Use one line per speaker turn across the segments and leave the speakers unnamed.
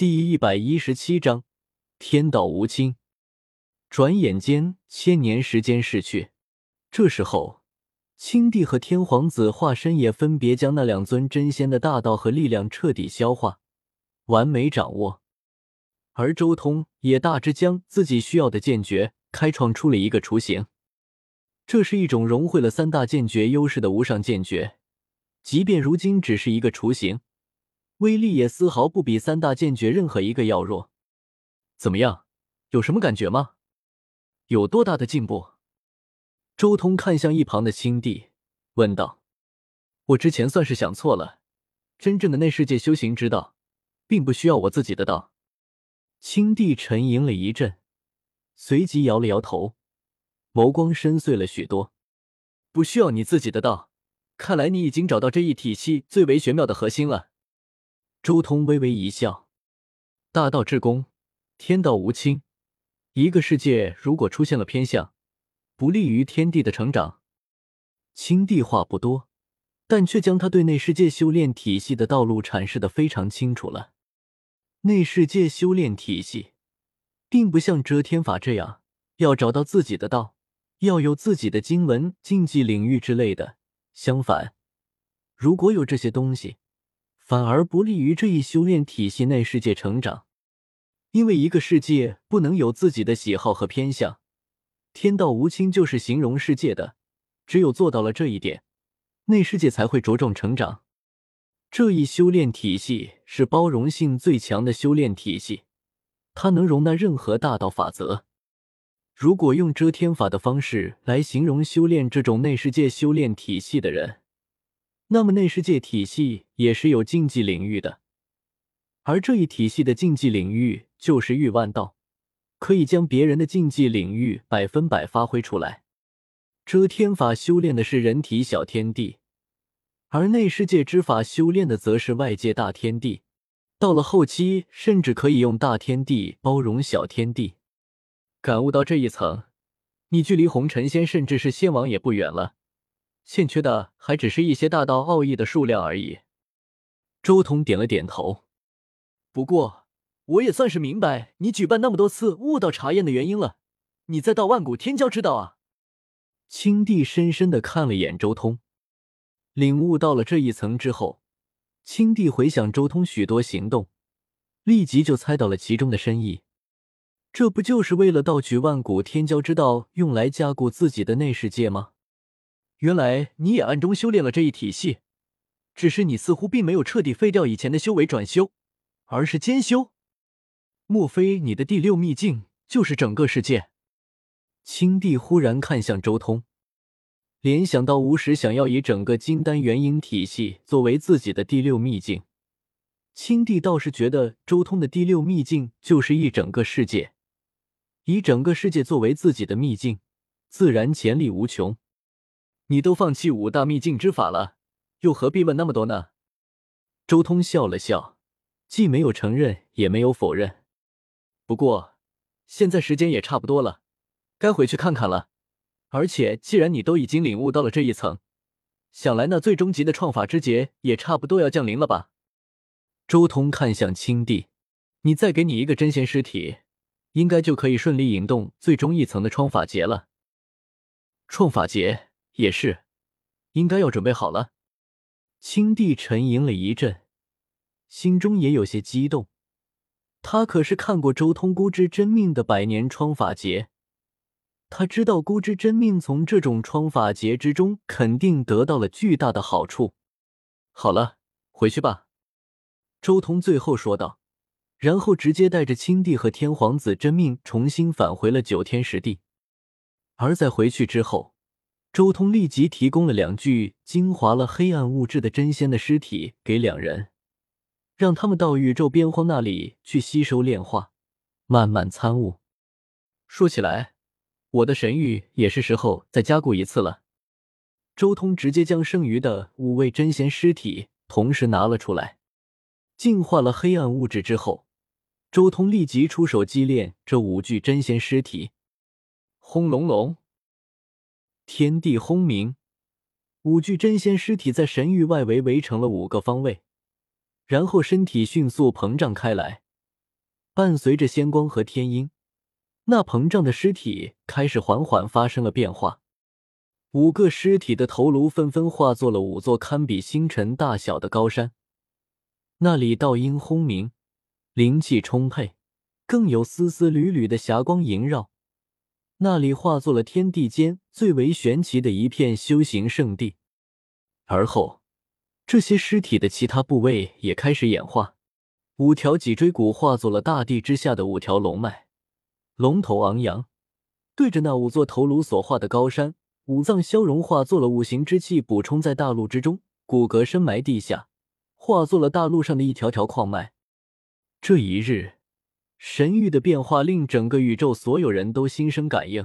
第一百一十七章天道无亲。转眼间，千年时间逝去。这时候，青帝和天皇子化身也分别将那两尊真仙的大道和力量彻底消化，完美掌握。而周通也大致将自己需要的剑诀开创出了一个雏形。这是一种融汇了三大剑诀优势的无上剑诀，即便如今只是一个雏形。威力也丝毫不比三大剑诀任何一个要弱。怎么样，有什么感觉吗？有多大的进步？周通看向一旁的青帝，问道：“我之前算是想错了，真正的内世界修行之道，并不需要我自己的道。”青帝沉吟了一阵，随即摇了摇头，眸光深邃了许多：“不需要你自己的道，看来你已经找到这一体系最为玄妙的核心了。”周通微微一笑：“大道至公，天道无亲。一个世界如果出现了偏向，不利于天地的成长。”青帝话不多，但却将他对内世界修炼体系的道路阐释的非常清楚了。内世界修炼体系，并不像遮天法这样要找到自己的道，要有自己的经文、禁忌领域之类的。相反，如果有这些东西，反而不利于这一修炼体系内世界成长，因为一个世界不能有自己的喜好和偏向。天道无亲就是形容世界的，只有做到了这一点，内世界才会茁壮成长。这一修炼体系是包容性最强的修炼体系，它能容纳任何大道法则。如果用遮天法的方式来形容修炼这种内世界修炼体系的人。那么内世界体系也是有禁忌领域的，而这一体系的禁忌领域就是域万道，可以将别人的禁忌领域百分百发挥出来。遮天法修炼的是人体小天地，而内世界之法修炼的则是外界大天地。到了后期，甚至可以用大天地包容小天地。感悟到这一层，你距离红尘仙甚至是仙王也不远了。欠缺的还只是一些大道奥义的数量而已。周通点了点头。不过，我也算是明白你举办那么多次悟道查验的原因了。你在道万古天骄之道啊！青帝深深的看了眼周通，领悟到了这一层之后，青帝回想周通许多行动，立即就猜到了其中的深意。这不就是为了盗取万古天骄之道，用来加固自己的内世界吗？原来你也暗中修炼了这一体系，只是你似乎并没有彻底废掉以前的修为转修，而是兼修。莫非你的第六秘境就是整个世界？青帝忽然看向周通，联想到吴石想要以整个金丹元婴体系作为自己的第六秘境，青帝倒是觉得周通的第六秘境就是一整个世界，以整个世界作为自己的秘境，自然潜力无穷。你都放弃五大秘境之法了，又何必问那么多呢？周通笑了笑，既没有承认，也没有否认。不过现在时间也差不多了，该回去看看了。而且既然你都已经领悟到了这一层，想来那最终极的创法之劫也差不多要降临了吧？周通看向青帝，你再给你一个真仙尸体，应该就可以顺利引动最终一层的创法劫了。创法劫。也是，应该要准备好了。青帝沉吟了一阵，心中也有些激动。他可是看过周通孤之真命的百年创法劫，他知道孤之真命从这种创法劫之中肯定得到了巨大的好处。好了，回去吧。周通最后说道，然后直接带着青帝和天皇子真命重新返回了九天十地。而在回去之后。周通立即提供了两具精华了黑暗物质的真仙的尸体给两人，让他们到宇宙边荒那里去吸收炼化，慢慢参悟。说起来，我的神域也是时候再加固一次了。周通直接将剩余的五位真仙尸体同时拿了出来，净化了黑暗物质之后，周通立即出手击炼这五具真仙尸体。轰隆隆！天地轰鸣，五具真仙尸体在神域外围围成了五个方位，然后身体迅速膨胀开来，伴随着仙光和天音，那膨胀的尸体开始缓缓发生了变化。五个尸体的头颅纷纷化作了五座堪比星辰大小的高山，那里道音轰鸣，灵气充沛，更有丝丝缕缕的霞光萦绕。那里化作了天地间最为玄奇的一片修行圣地。而后，这些尸体的其他部位也开始演化，五条脊椎骨化作了大地之下的五条龙脉，龙头昂扬，对着那五座头颅所化的高山。五脏消融，化作了五行之气，补充在大陆之中；骨骼深埋地下，化作了大陆上的一条条矿脉。这一日，神域的变化令整个宇宙所有人都心生感应，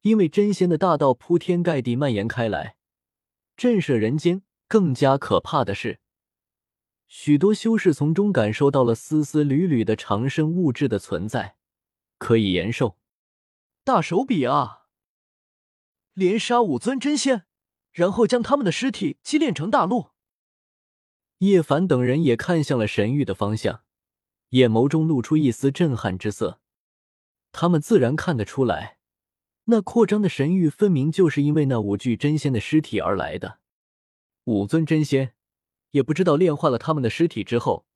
因为真仙的大道铺天盖地蔓延开来，震慑人间。更加可怕的是，许多修士从中感受到了丝丝缕缕的长生物质的存在，可以延寿。
大手笔啊！连杀五尊真仙，然后将他们的尸体祭炼成大陆。
叶凡等人也看向了神域的方向，眼眸中露出一丝震撼之色。他们自然看得出来，那扩张的神域分明就是因为那五具真仙的尸体而来的。五尊真仙，也不知道炼化了他们的尸体之后，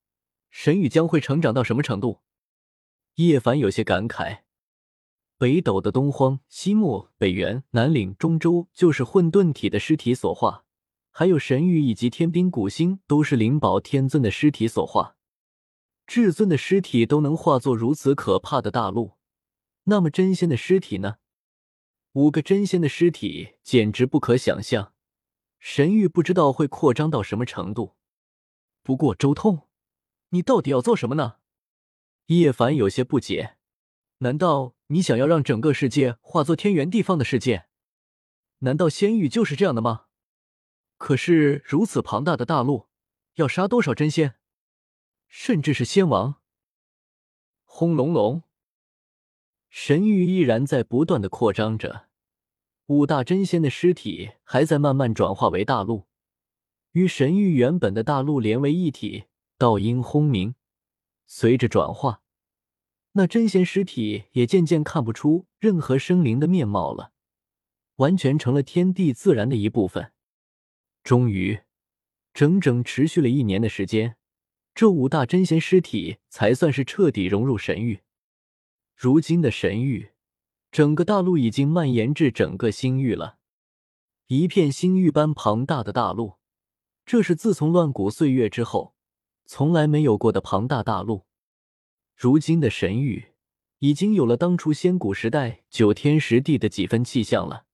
神域将会成长到什么程度。叶凡有些感慨。北斗的东荒、西漠、北原、南岭、中州，就是混沌体的尸体所化；还有神域以及天兵古星，都是灵宝天尊的尸体所化。至尊的尸体都能化作如此可怕的大陆，那么真仙的尸体呢？五个真仙的尸体简直不可想象，神域不知道会扩张到什么程度。不过周通，你到底要做什么呢？叶凡有些不解，难道？你想要让整个世界化作天圆地方的世界？难道仙域就是这样的吗？可是如此庞大的大陆，要杀多少真仙，甚至是仙王？轰隆隆，神域依然在不断的扩张着，五大真仙的尸体还在慢慢转化为大陆，与神域原本的大陆连为一体。道音轰鸣，随着转化。那真仙尸体也渐渐看不出任何生灵的面貌了，完全成了天地自然的一部分。终于，整整持续了一年的时间，这五大真仙尸体才算是彻底融入神域。如今的神域，整个大陆已经蔓延至整个星域了，一片星域般庞大的大陆，这是自从乱古岁月之后从来没有过的庞大大陆。如今的神域，已经有了当初仙古时代九天十地的几分气象了。